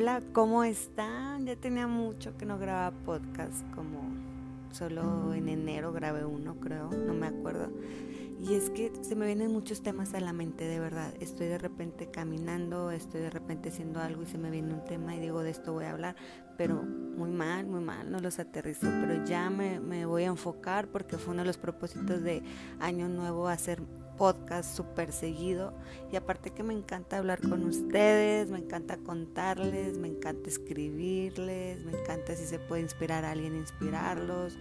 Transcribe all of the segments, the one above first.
Hola, ¿cómo están? Ya tenía mucho que no grababa podcast, como solo en enero grabé uno, creo, no me acuerdo. Y es que se me vienen muchos temas a la mente, de verdad. Estoy de repente caminando, estoy de repente haciendo algo y se me viene un tema y digo, de esto voy a hablar, pero muy mal, muy mal, no los aterrizo. Pero ya me, me voy a enfocar porque fue uno de los propósitos de Año Nuevo hacer podcast súper seguido y aparte que me encanta hablar con ustedes, me encanta contarles, me encanta escribirles, me encanta si se puede inspirar a alguien, inspirarlos.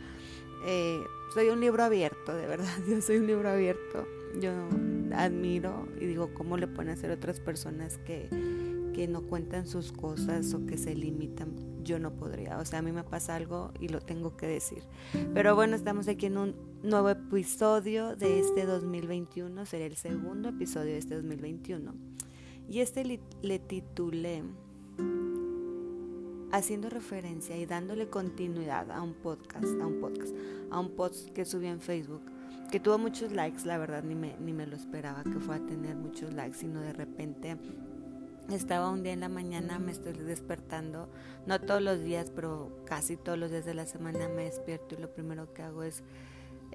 Eh, soy un libro abierto, de verdad, yo soy un libro abierto. Yo admiro y digo cómo le pueden hacer otras personas que, que no cuentan sus cosas o que se limitan yo no podría. O sea, a mí me pasa algo y lo tengo que decir. Pero bueno, estamos aquí en un nuevo episodio de este 2021. Sería el segundo episodio de este 2021. Y este le, titulé haciendo referencia y dándole continuidad a un podcast, a un podcast, a un post que subí en Facebook, que tuvo muchos likes, la verdad ni me, ni me lo esperaba que fuera a tener muchos likes, sino de repente estaba un día en la mañana, me estoy despertando, no todos los días, pero casi todos los días de la semana me despierto y lo primero que hago es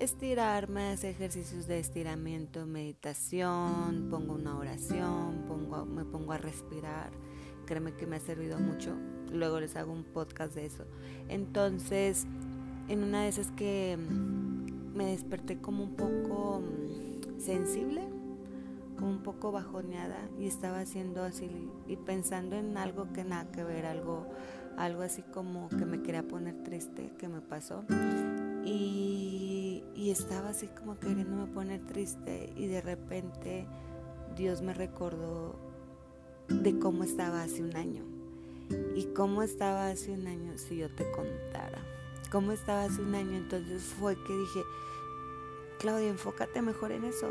estirarme, hacer ejercicios de estiramiento, meditación, pongo una oración, pongo, me pongo a respirar. Créeme que me ha servido mucho. Luego les hago un podcast de eso. Entonces, en una de esas que me desperté como un poco mm, sensible, un poco bajoneada y estaba haciendo así y pensando en algo que nada que ver, algo, algo así como que me quería poner triste que me pasó. Y, y estaba así como queriéndome poner triste y de repente Dios me recordó de cómo estaba hace un año. Y cómo estaba hace un año si yo te contara. Cómo estaba hace un año. Entonces fue que dije, Claudia, enfócate mejor en eso.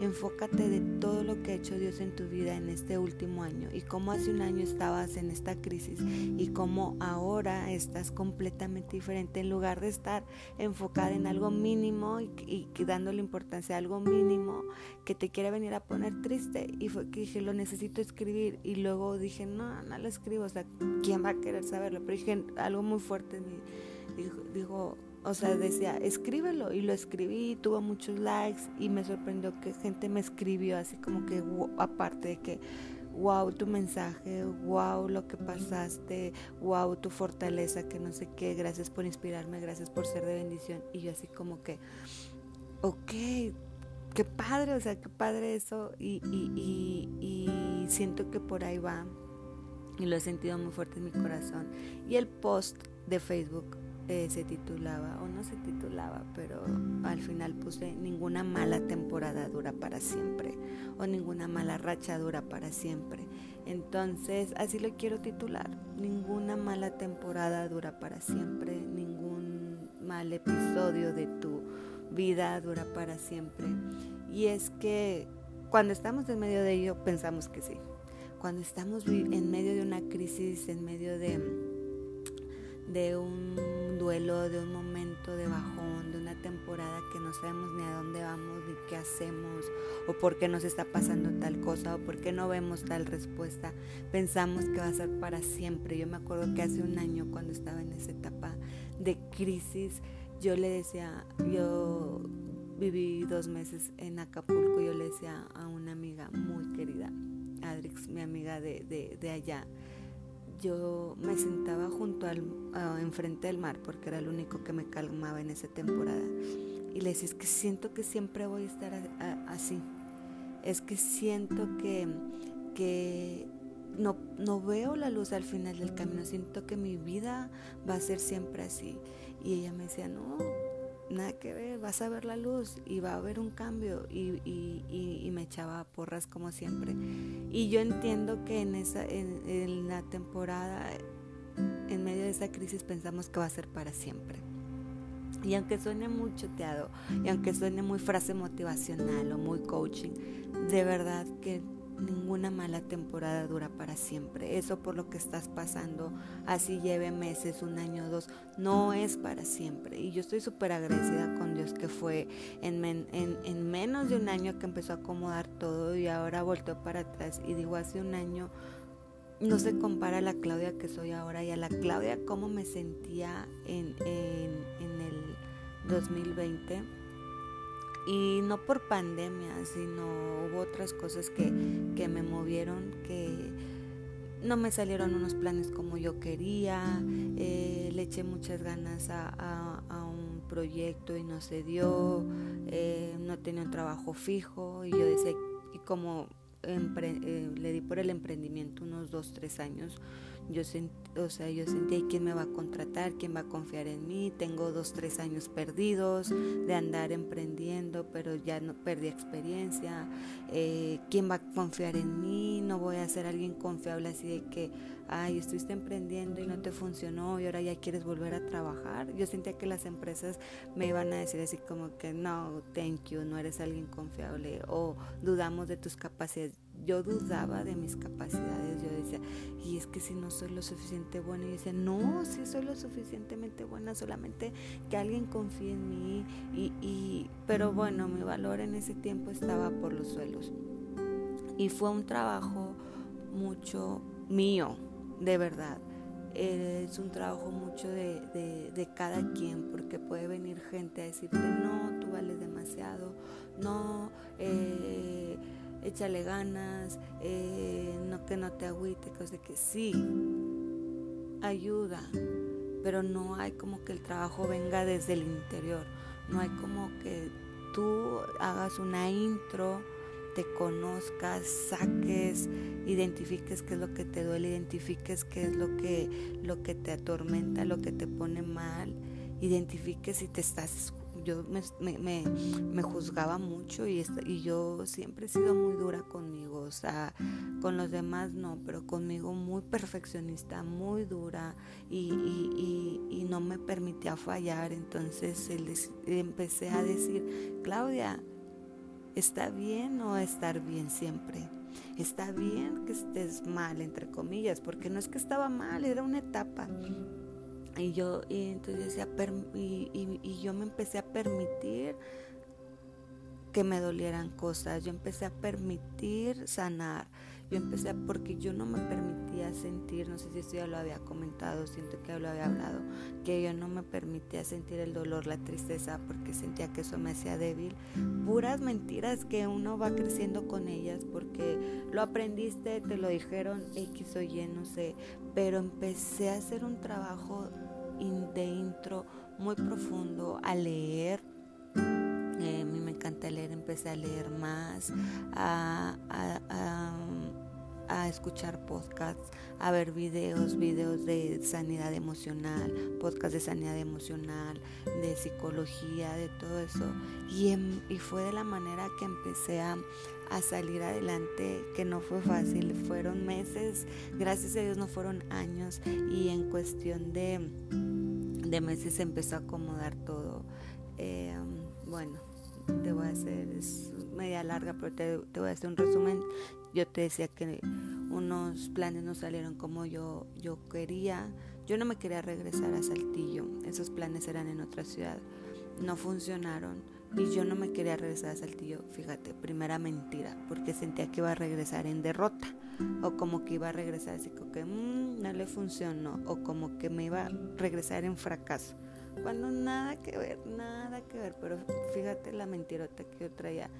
Enfócate de todo lo que ha hecho Dios en tu vida en este último año y cómo hace un año estabas en esta crisis y cómo ahora estás completamente diferente en lugar de estar enfocada en algo mínimo y, dándole importancia a algo mínimo que te quiere venir a poner triste. Y fue que dije lo necesito escribir y luego dije no, no lo escribo, o sea, ¿quién va a querer saberlo? Pero dije algo muy fuerte, dijo, dijo o sea, decía, escríbelo. Y lo escribí, tuvo muchos likes y me sorprendió que gente me escribió así como que, aparte de que, wow, tu mensaje, wow, lo que pasaste, wow, tu fortaleza, que no sé qué, gracias por inspirarme, gracias por ser de bendición. Y yo así como que, ok, qué padre, o sea, qué padre eso. Y, y, y siento que por ahí va. Y lo he sentido muy fuerte en mi corazón. Y el post de Facebook eh, se titulaba, o no se titulaba, pero al final puse ninguna mala temporada dura para siempre, o ninguna mala racha dura para siempre. Entonces, así lo quiero titular, ninguna mala temporada dura para siempre, ningún mal episodio de tu vida dura para siempre. Y es que cuando estamos en medio de ello, pensamos que sí. Cuando estamos en medio de una crisis, en medio de, de un duelo, de un momento de bajón, de una temporada que no sabemos ni a dónde vamos, ni qué hacemos, o por qué nos está pasando tal cosa, o por qué no vemos tal respuesta, pensamos que va a ser para siempre. Yo me acuerdo que hace un año cuando estaba en esa etapa de crisis, yo le decía, yo viví dos meses en Acapulco, yo le decía a una amiga muy querida, Adrix, mi amiga de, de, de allá, yo me sentaba junto al enfrente del mar porque era el único que me calmaba en esa temporada. Y le decía es que siento que siempre voy a estar así. Es que siento que que no, no veo la luz al final del camino. Siento que mi vida va a ser siempre así y ella me decía no nada que ver, vas a ver la luz y va a haber un cambio y, y, me echaba porras como siempre. Y yo entiendo que en, esa, en, la temporada, en medio de esa crisis, pensamos que va a ser para siempre. Y aunque suene muy choteado, y aunque suene muy frase motivacional o muy coaching, de verdad que ninguna mala temporada dura para siempre. Eso por lo que estás pasando, así lleve meses, un año, dos, no es para siempre. Y yo estoy súper agradecida con Dios que fue en, en, menos de un año que empezó a acomodar todo y ahora volteó para atrás. Y digo, hace un año no se compara a la Claudia que soy ahora y a la Claudia cómo me sentía en, en, en el 2020. Y no por pandemia, sino hubo otras cosas que, que me movieron, que no me salieron unos planes como yo quería, eh, le eché muchas ganas a, a, un proyecto y no se dio, eh, no tenía un trabajo fijo y yo decía, y como eh, le di por el emprendimiento unos dos, tres años, yo, o sea, yo sentía, ¿quién me va a contratar? ¿Quién va a confiar en mí? Tengo dos, tres años perdidos de andar emprendiendo, pero ya no perdí experiencia. Eh, ¿Quién va a confiar en mí? No voy a ser alguien confiable así de que, ay, estuviste emprendiendo y no te funcionó y ahora ya quieres volver a trabajar. Yo sentía que las empresas me iban a decir así como que, no, thank you, no eres alguien confiable o dudamos de tus capacidades yo dudaba de mis capacidades, yo decía, y es que si no soy lo suficiente buena, y decía, no, si soy lo suficientemente buena, solamente que alguien confíe en mí, y, y, pero bueno, mi valor en ese tiempo estaba por los suelos. Y fue un trabajo mucho mío, de verdad. Es un trabajo mucho de, de, de cada quien, porque puede venir gente a decirte, no, tú vales demasiado, no, eh, échale ganas, eh, no que no te agüite, cosas que sí, ayuda, pero no hay como que el trabajo venga desde el interior, no hay como que tú hagas una intro, te conozcas, saques, identifiques qué es lo que te duele, identifiques qué es lo que, lo que te atormenta, lo que te pone mal, identifiques si te estás yo me, juzgaba mucho y, yo siempre he sido muy dura conmigo, o sea, con los demás no, pero conmigo muy perfeccionista, muy dura y, no me permitía fallar, entonces empecé a decir, Claudia, ¿está bien o estar bien siempre? Está bien que estés mal, entre comillas, porque no es que estaba mal, era una etapa. Y yo, y entonces decía, y, y, yo me empecé a permitir que me dolieran cosas, yo empecé a permitir sanar, yo empecé a, porque yo no me permitía sentir, no sé si esto ya lo había comentado, siento que lo había hablado, que yo no me permitía sentir el dolor, la tristeza, porque sentía que eso me hacía débil. Puras mentiras que uno va creciendo con ellas, porque lo aprendiste, te lo dijeron X o Y, no sé, pero empecé a hacer un trabajo de intro muy profundo, a leer. Eh, a mí me encanta leer, empecé a leer más, a, a, escuchar podcasts, a ver videos, videos de sanidad emocional, podcasts de sanidad emocional, de psicología, de todo eso. Y, y fue de la manera que empecé a, a salir adelante, que no fue fácil, fueron meses, gracias a Dios no fueron años y en cuestión de, de meses se empezó a acomodar todo. Eh, bueno, te voy a hacer, es media larga, pero te, te, voy a hacer un resumen. Yo te decía que unos planes no salieron como yo, yo quería. Yo no me quería regresar a Saltillo, esos planes eran en otra ciudad, no funcionaron y yo no me quería regresar a Saltillo, fíjate, primera mentira, porque sentía que iba a regresar en derrota, o como que iba a regresar así como que mmm, no le funcionó, o como que me iba a regresar en fracaso, cuando nada que ver, nada que ver, pero fíjate la mentirota que yo traía.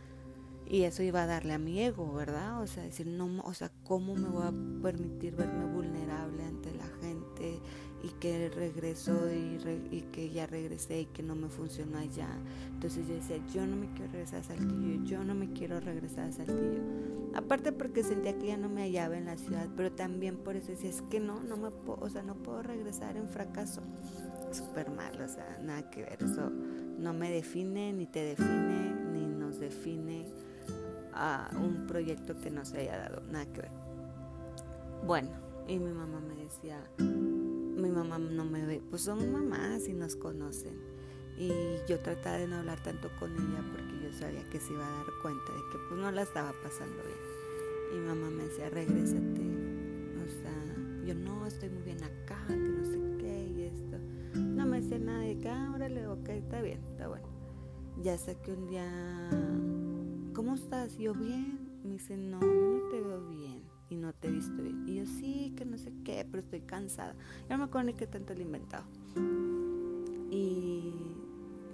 Y eso iba a darle a mi ego, ¿verdad? O sea, decir, no, o sea, ¿cómo me voy a permitir verme vulnerable ante la gente? Y que regresó y, y, que ya regresé y que no me funcionó allá. Entonces yo decía, yo no me quiero regresar a Saltillo, yo no me quiero regresar a Saltillo. Aparte porque sentía que ya no me hallaba en la ciudad, pero también por eso decía, es que no, no me puedo, o sea, no puedo regresar en fracaso. Súper mal, o sea, nada que ver, eso no me define, ni te define, ni nos define a un proyecto que no se haya dado, nada que ver. Bueno, y mi mamá me decía, mi mamá no me ve, pues son mamás y nos conocen. Y yo trataba de no hablar tanto con ella porque yo sabía que se iba a dar cuenta de que pues no la estaba pasando bien. Y mamá me decía, regrésate. O sea, yo no, estoy muy bien acá, que no sé qué y esto. No me decía nada de que, ah, órale, ok, está bien, está bueno. Ya sé que un día, ¿cómo estás? Yo bien. Me dice, no, yo no te veo bien. y no te he visto bien. Y yo sí, pero estoy cansada. Yo no me acuerdo ni qué tanto le inventado. Y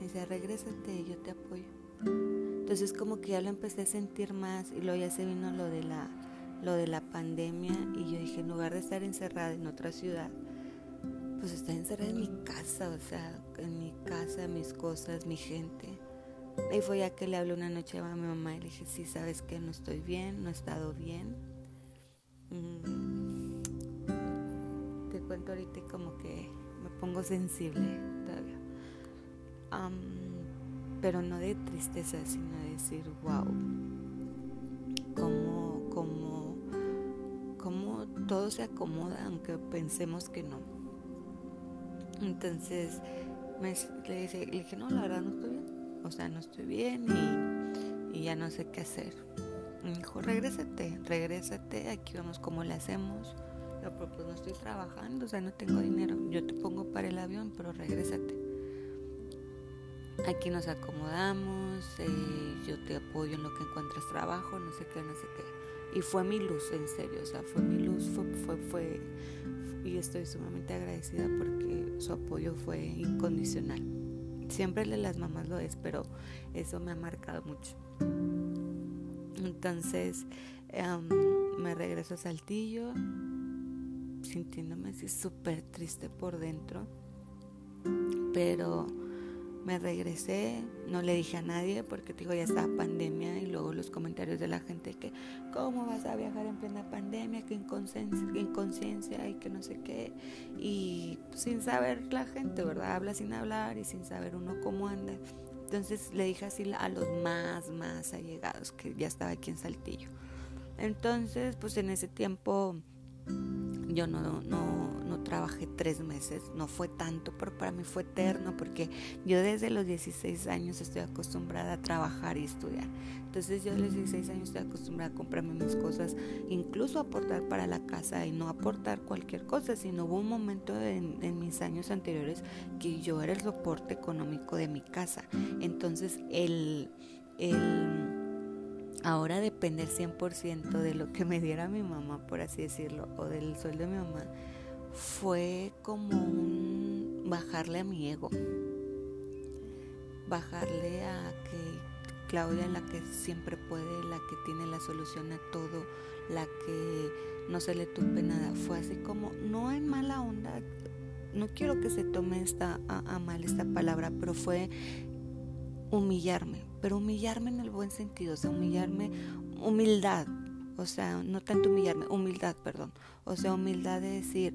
dice, regrésate, yo te apoyo. Entonces como que ya lo empecé a sentir más y luego ya se vino lo de la, lo de la pandemia y yo dije, en lugar de estar encerrada en otra ciudad, pues estoy encerrada en mi casa, o sea, en mi casa, mis cosas, mi gente. Y fue ya que le hablé una noche a mi mamá y le dije, sí, sabes que no estoy bien, no he estado bien. Mm. Ahorita como que me pongo sensible todavía. pero no de tristeza, sino de decir, wow, cómo, cómo, cómo todo se acomoda, aunque pensemos que no. Entonces le, dije, le dije, no, la verdad no estoy bien o sea, no estoy bien y, ya no sé qué hacer. Me dijo, regrésate, regrésate, aquí vamos como le hacemos. Pero pues no estoy trabajando, o sea, no tengo dinero. Yo te pongo para el avión, pero regrésate. Aquí nos acomodamos, eh, yo te apoyo en lo que encuentres trabajo, no sé qué, no sé qué. Y fue mi luz, en serio, o sea, fue mi luz, fue, fue, fue, y estoy sumamente agradecida porque su apoyo fue incondicional. Siempre las mamás lo es, pero eso me ha marcado mucho. Entonces em, me regreso a Saltillo, sintiéndome así súper triste por dentro, pero me regresé, no le dije a nadie porque digo ya estaba pandemia y luego los comentarios de la gente que cómo vas a viajar en plena pandemia, que inconsciencia y que no sé qué y sin saber la gente, ¿verdad? Habla sin hablar y sin saber uno cómo anda. Entonces le dije así a los más, más allegados que ya estaba aquí en Saltillo. Entonces, pues en ese tiempo yo no, no, no trabajé tres meses, no fue tanto, pero para mí fue eterno porque yo desde los 16 años estoy acostumbrada a trabajar y estudiar. Entonces yo a los 16 años estoy acostumbrada a comprarme mis cosas, incluso aportar para la casa y no aportar cualquier cosa, sino hubo un momento en, en mis años anteriores que yo era el soporte económico de mi casa. Entonces el... el ahora depender 100% de lo que me diera mi mamá, por así decirlo, o del sueldo de mi mamá, fue como un bajarle a mi ego, bajarle a que Claudia, la que siempre puede, la que tiene la solución a todo, la que no se le tupe nada, fue así como, no en mala onda, no quiero que se tome esta, a mal esta palabra, pero fue humillarme, pero humillarme en el buen sentido, o sea, humillarme, humildad, o sea, no tanto humillarme, humildad, perdón, o sea, humildad de decir,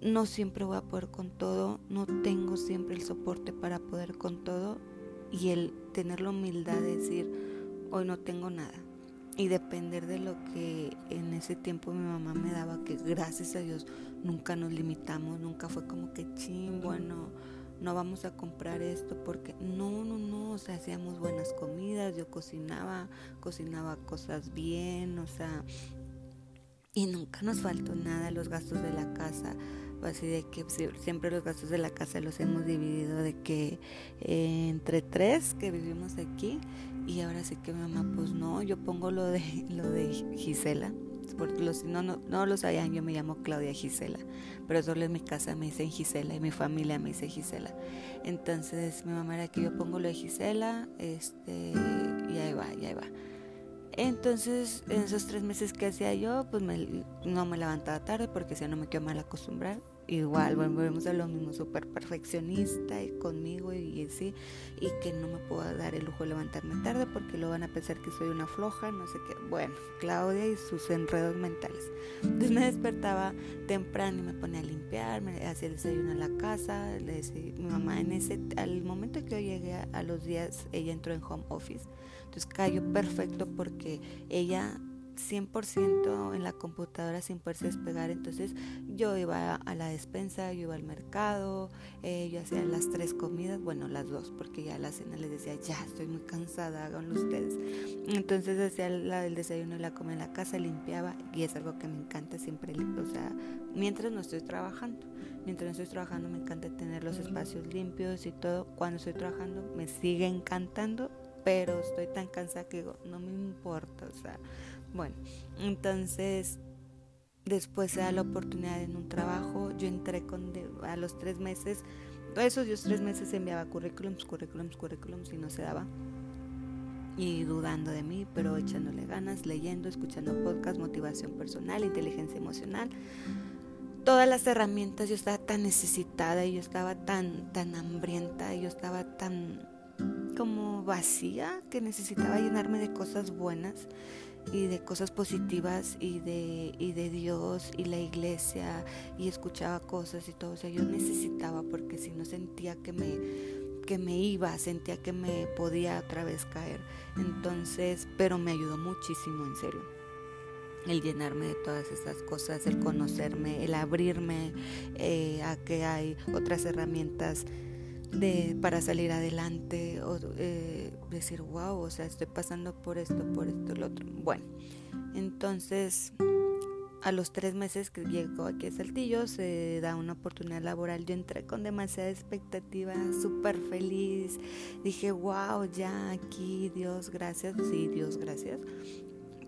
no siempre voy a poder con todo, no tengo siempre el soporte para poder con todo y el tener la humildad de decir, hoy no tengo nada y depender de lo que en ese tiempo mi mamá me daba, que gracias a Dios nunca nos limitamos, nunca fue como que ching, bueno no vamos a comprar esto porque no, no, no, o sea, hacíamos buenas comidas, yo cocinaba, cocinaba cosas bien, o sea, y nunca nos faltó nada, los gastos de la casa, así de que siempre los gastos de la casa los hemos dividido de que eh, entre tres que vivimos aquí y ahora sí que mi mamá pues no, yo pongo lo de lo de Gisela porque los, no, no, no lo sabían, yo me llamo Claudia Gisela, pero solo en mi casa me dicen Gisela y mi familia me dice Gisela. Entonces mi mamá era que yo pongo lo de Gisela, este, y ahí va, y ahí va. Entonces, en esos tres meses que hacía yo, pues no me levantaba tarde porque si no me quedo mal acostumbrar igual volvemos a lo mismo, súper perfeccionista y conmigo y, así, y que no me puedo dar el lujo de levantarme tarde porque lo van a pensar que soy una floja, no sé qué. Bueno, Claudia y sus enredos mentales. Entonces me despertaba temprano y me ponía a limpiar, me hacía el desayuno en la casa, le decía, mi mamá en ese, al momento que yo llegué a, a los días, ella entró en home office. Entonces cayó perfecto porque ella 100% en la computadora sin poderse despegar. Entonces yo iba a la despensa, yo iba al mercado, eh, yo hacía las tres comidas, bueno, las dos, porque ya a la cena les decía, ya estoy muy cansada, háganlo ustedes. Entonces hacía la desayuno y la comida en la casa, limpiaba y es algo que me encanta siempre, o sea, mientras no estoy trabajando. Mientras no estoy trabajando me encanta tener los espacios limpios y todo. Cuando estoy trabajando me sigue encantando pero estoy tan cansada que digo, no me importa, o sea, bueno, entonces después se da la oportunidad en un trabajo, yo entré con a los tres meses, esos dos tres meses enviaba currículums, currículums, currículums y no se daba y dudando de mí, pero echándole ganas, leyendo, escuchando podcast, motivación personal, inteligencia emocional. Todas las herramientas, yo estaba tan necesitada y yo estaba tan, tan hambrienta y yo estaba tan como vacía que necesitaba llenarme de cosas buenas y de cosas positivas y de, y de Dios y la iglesia y escuchaba cosas y todo. O sea, yo necesitaba porque si no sentía que me que me iba, sentía que me podía otra vez caer. Entonces, pero me ayudó muchísimo, en serio. El llenarme de todas esas cosas, el conocerme, el abrirme eh, a que hay otras herramientas de, para salir adelante o eh, decir, wow, o sea, estoy pasando por esto, por esto, lo otro. Bueno, entonces a los tres meses que llegó aquí a Saltillo se da una oportunidad laboral. Yo entré con demasiada expectativa, súper feliz. Dije, wow, ya aquí, Dios, gracias. Sí, Dios, gracias.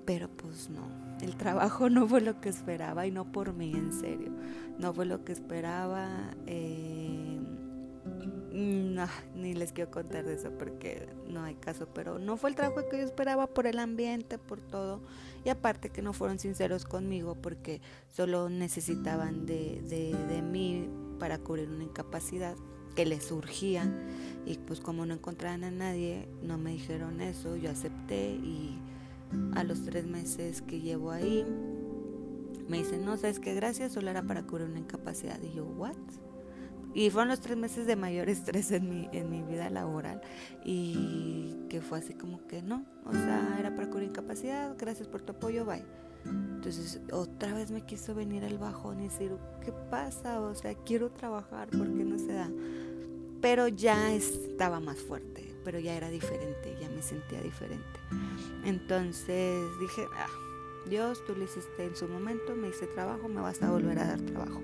Pero pues no, el trabajo no fue lo que esperaba y no por mí, en serio. No fue lo que esperaba. Eh, no, ni les quiero contar de eso porque no hay caso, pero no fue el trabajo que yo esperaba por el ambiente, por todo. Y aparte que no fueron sinceros conmigo porque solo necesitaban de, de, de mí para cubrir una incapacidad que les surgía. Y pues como no encontraban a nadie, no me dijeron eso, yo acepté y a los tres meses que llevo ahí, me dicen, no, sabes qué, gracias, solo era para cubrir una incapacidad. Y yo, ¿what? Y fueron los tres meses de mayor estrés en mi, en mi vida laboral y que fue así como que no, o sea, era para cubrir incapacidad, gracias por tu apoyo, bye. Entonces otra vez me quiso venir el bajón y decir, ¿qué pasa? O sea, quiero trabajar, ¿por qué no se da? Pero ya estaba más fuerte, pero ya era diferente, ya me sentía diferente. Entonces dije, ah, Dios, tú lo hiciste en su momento, me hice trabajo, me vas a volver a dar trabajo.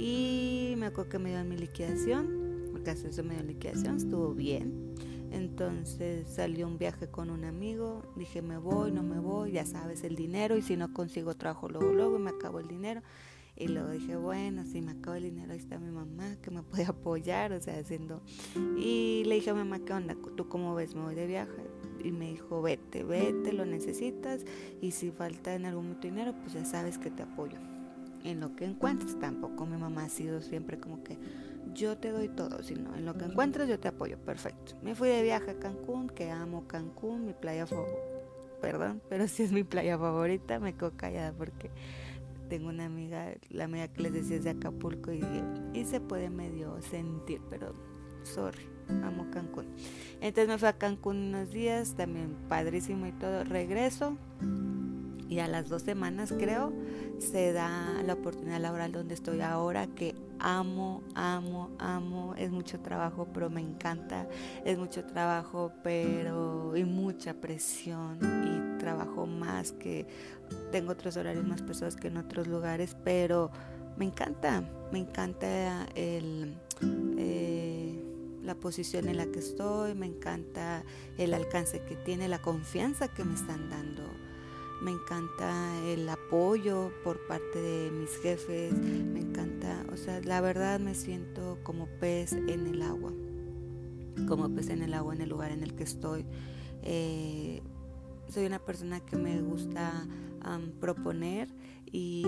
Y me acuerdo que me dio mi liquidación, porque hace eso me dio liquidación, estuvo bien. Entonces salió un viaje con un amigo, dije me voy, no me voy, ya sabes el dinero y si no consigo trabajo luego, luego me acabo el dinero. Y luego dije, bueno, si me acabo el dinero, ahí está mi mamá que me puede apoyar, o sea, haciendo... Y le dije a mi mamá, ¿qué onda? ¿Tú cómo ves? Me voy de viaje. Y me dijo, vete, vete, lo necesitas. Y si falta en algún momento dinero, pues ya sabes que te apoyo en lo que encuentres. Tampoco mi mamá ha sido siempre como que yo te doy todo, sino en lo que encuentres yo te apoyo. Perfecto. Me fui de viaje a Cancún, que amo Cancún, mi playa favorita. Perdón, pero si es mi playa favorita, me quedo callada porque tengo una amiga, la amiga que les decía es de Acapulco y, y se puede medio sentir, pero sorry, amo Cancún. Entonces me fui a Cancún unos días, también padrísimo y todo. Regreso y a las dos semanas creo se da la oportunidad laboral donde estoy ahora que amo, amo, amo, es mucho trabajo pero me encanta, es mucho trabajo pero y mucha presión y trabajo más que tengo otros horarios más pesados que en otros lugares pero me encanta, me encanta el... Eh, la posición en la que estoy, me encanta el alcance que tiene, la confianza que me están dando me encanta el apoyo por parte de mis jefes, me encanta, o sea, la verdad me siento como pez en el agua, como pez en el agua en el lugar en el que estoy. Eh, soy una persona que me gusta proponer y,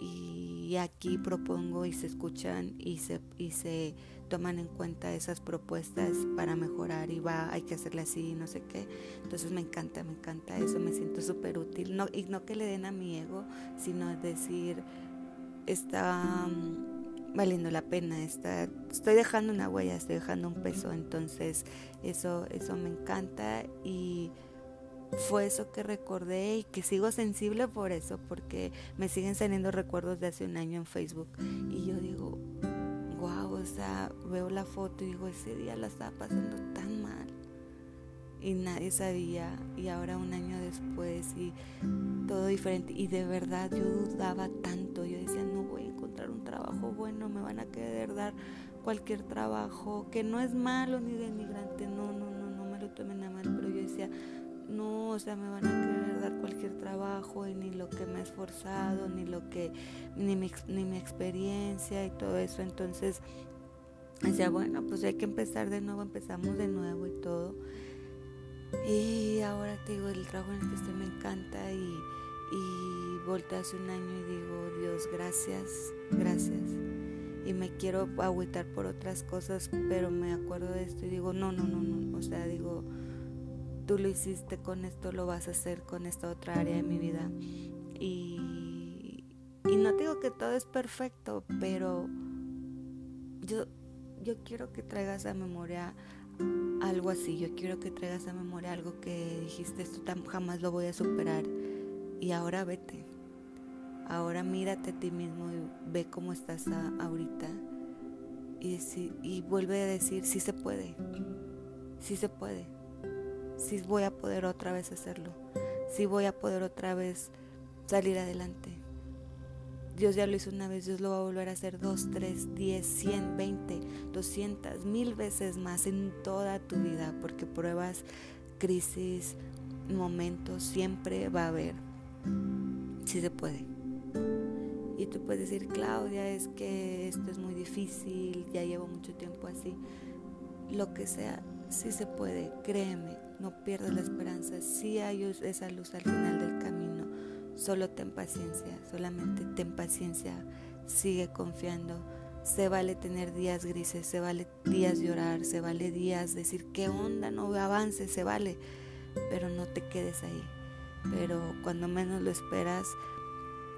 y, aquí propongo y se escuchan y se, y se toman en cuenta esas propuestas para mejorar y va, hay que hacerle así, no sé qué. Entonces me encanta, me encanta eso, me siento súper útil. No, y no que le den a mi ego, sino decir, está mm, valiendo la pena, está, estoy dejando una huella, estoy dejando un peso, entonces eso, eso me encanta y fue eso que recordé y que sigo sensible por eso, porque me siguen saliendo recuerdos de hace un año en Facebook y yo digo, sea, veo la foto y digo, ese día la estaba pasando tan mal y nadie sabía y ahora un año después y todo diferente. Y de verdad yo dudaba tanto, yo decía, no voy a encontrar un trabajo bueno, me van a querer dar cualquier trabajo que no es malo ni denigrante, no, no, no, no me lo tomen a mal, pero yo decía, no, o sea, me van a querer dar cualquier trabajo y ni lo que me he esforzado, ni lo que, ni mi, ni mi experiencia y todo eso. Entonces, decía, bueno, pues hay que empezar de nuevo, empezamos de nuevo y todo. Y ahora te digo, el trabajo en el que estoy me encanta y, y volteo hace un año y digo, Dios, gracias, gracias. Y me quiero agüitar por otras cosas, pero me acuerdo de esto y digo, no, no, no, no. O sea, digo, tú lo hiciste con esto, lo vas a hacer con esta otra área de mi vida. Y, y no digo que todo es perfecto, pero yo, yo quiero que traigas a memoria algo así. Yo quiero que traigas a memoria algo que dijiste, esto jamás lo voy a superar. Y ahora vete. Ahora mírate a ti mismo y ve cómo estás ahorita. Y, y vuelve a decir, sí se puede. Sí se puede. Sí voy a poder otra vez hacerlo. Sí voy a poder otra vez salir adelante. Dios ya lo hizo una vez, Dios lo va a volver a hacer dos, tres, diez, cien, veinte, doscientas, mil veces más en toda tu vida, porque pruebas, crisis, momentos, siempre va a haber. Si se puede. Y tú puedes decir, Claudia, es que esto es muy difícil, ya llevo mucho tiempo así. Lo que sea, sí se puede, créeme, no pierdas la esperanza, sí hay esa luz al final del camino Solo ten paciencia, solamente ten paciencia, sigue confiando. Se vale tener días grises, se vale días llorar, se vale días decir qué onda, no avance, se vale, pero no te quedes ahí. Pero cuando menos lo esperas,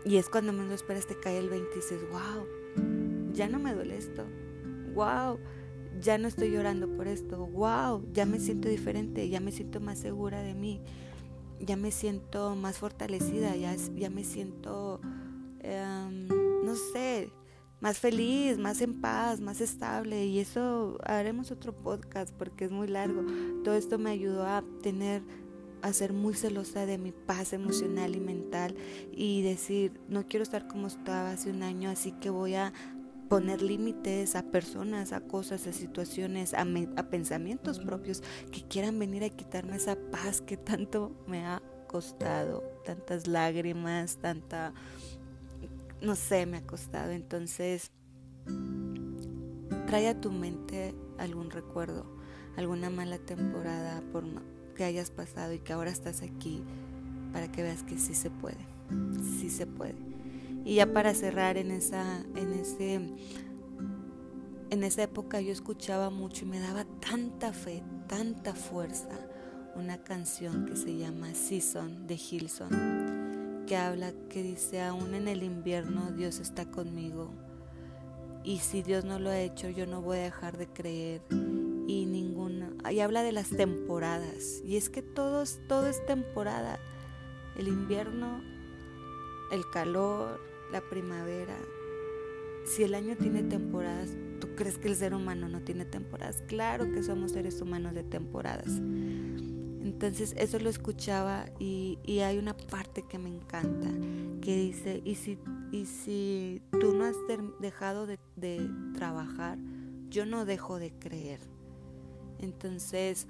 y es cuando menos lo esperas, te cae el 20 y dices, wow, ya no me duele esto, wow, ya no estoy llorando por esto, wow, ya me siento diferente, ya me siento más segura de mí ya me siento más fortalecida, ya, ya me siento, em, no sé, más feliz, más en paz, más estable. Y eso haremos otro podcast porque es muy largo. Todo esto me ayudó a tener, a ser muy celosa de mi paz emocional y mental y decir, no quiero estar como estaba hace un año, así que voy a poner límites a personas, a cosas, a situaciones, a, pensamientos propios que quieran venir a quitarme esa paz que tanto me ha costado, tantas lágrimas, tanta, no sé, me ha costado. Entonces, trae a tu mente algún recuerdo, alguna mala temporada por que hayas pasado y que ahora estás aquí para que veas que sí se puede, sí se puede. Y ya para cerrar en esa, en ese, en esa época yo escuchaba mucho y me daba tanta fe, tanta fuerza una canción que se llama Season de Hilson, que habla, que dice, aún en el invierno Dios está conmigo. Y si Dios no lo ha hecho, yo no voy a dejar de creer. Y ninguna. Y habla de las temporadas. Y es que todo, todo es temporada. El invierno, el calor, la primavera. Si el año tiene temporadas, ¿tú crees que el ser humano no tiene temporadas? Claro que somos seres humanos de temporadas. Entonces eso lo escuchaba y, hay una parte que me encanta que dice, y si, y si tú no has dejado de, trabajar, yo no dejo de creer. Entonces,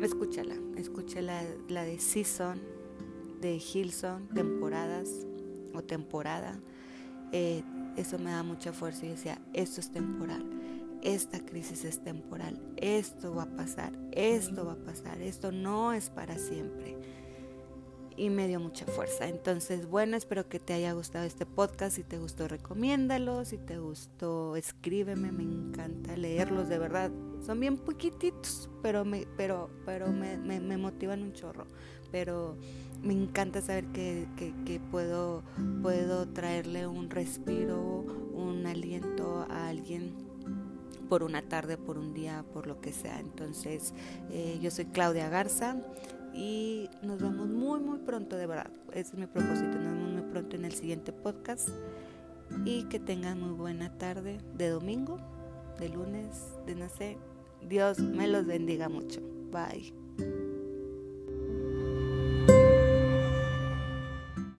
escúchala, escúchala la de Season, de Hilson, temporadas o temporada. Eh, eso me da mucha fuerza y decía, esto es temporal, esta crisis es temporal, esto va a pasar, esto va a pasar, esto no es para siempre. Y me dio mucha fuerza. Entonces, bueno, espero que te haya gustado este podcast. Si te gustó, recomiéndalo. Si te gustó, escríbeme. Me encanta leerlos, de verdad. Son bien poquititos, pero me, pero, pero me, me motivan un chorro. Pero me encanta saber que, puedo, puedo traerle un respiro, un aliento a alguien por una tarde, por un día, por lo que sea. Entonces, eh, yo soy Claudia Garza y nos vemos muy, muy pronto, de verdad. Ese es mi propósito. Nos vemos muy pronto en el siguiente podcast y que tengan muy buena tarde de domingo, de lunes, de no sé. Dios me los bendiga mucho. Bye.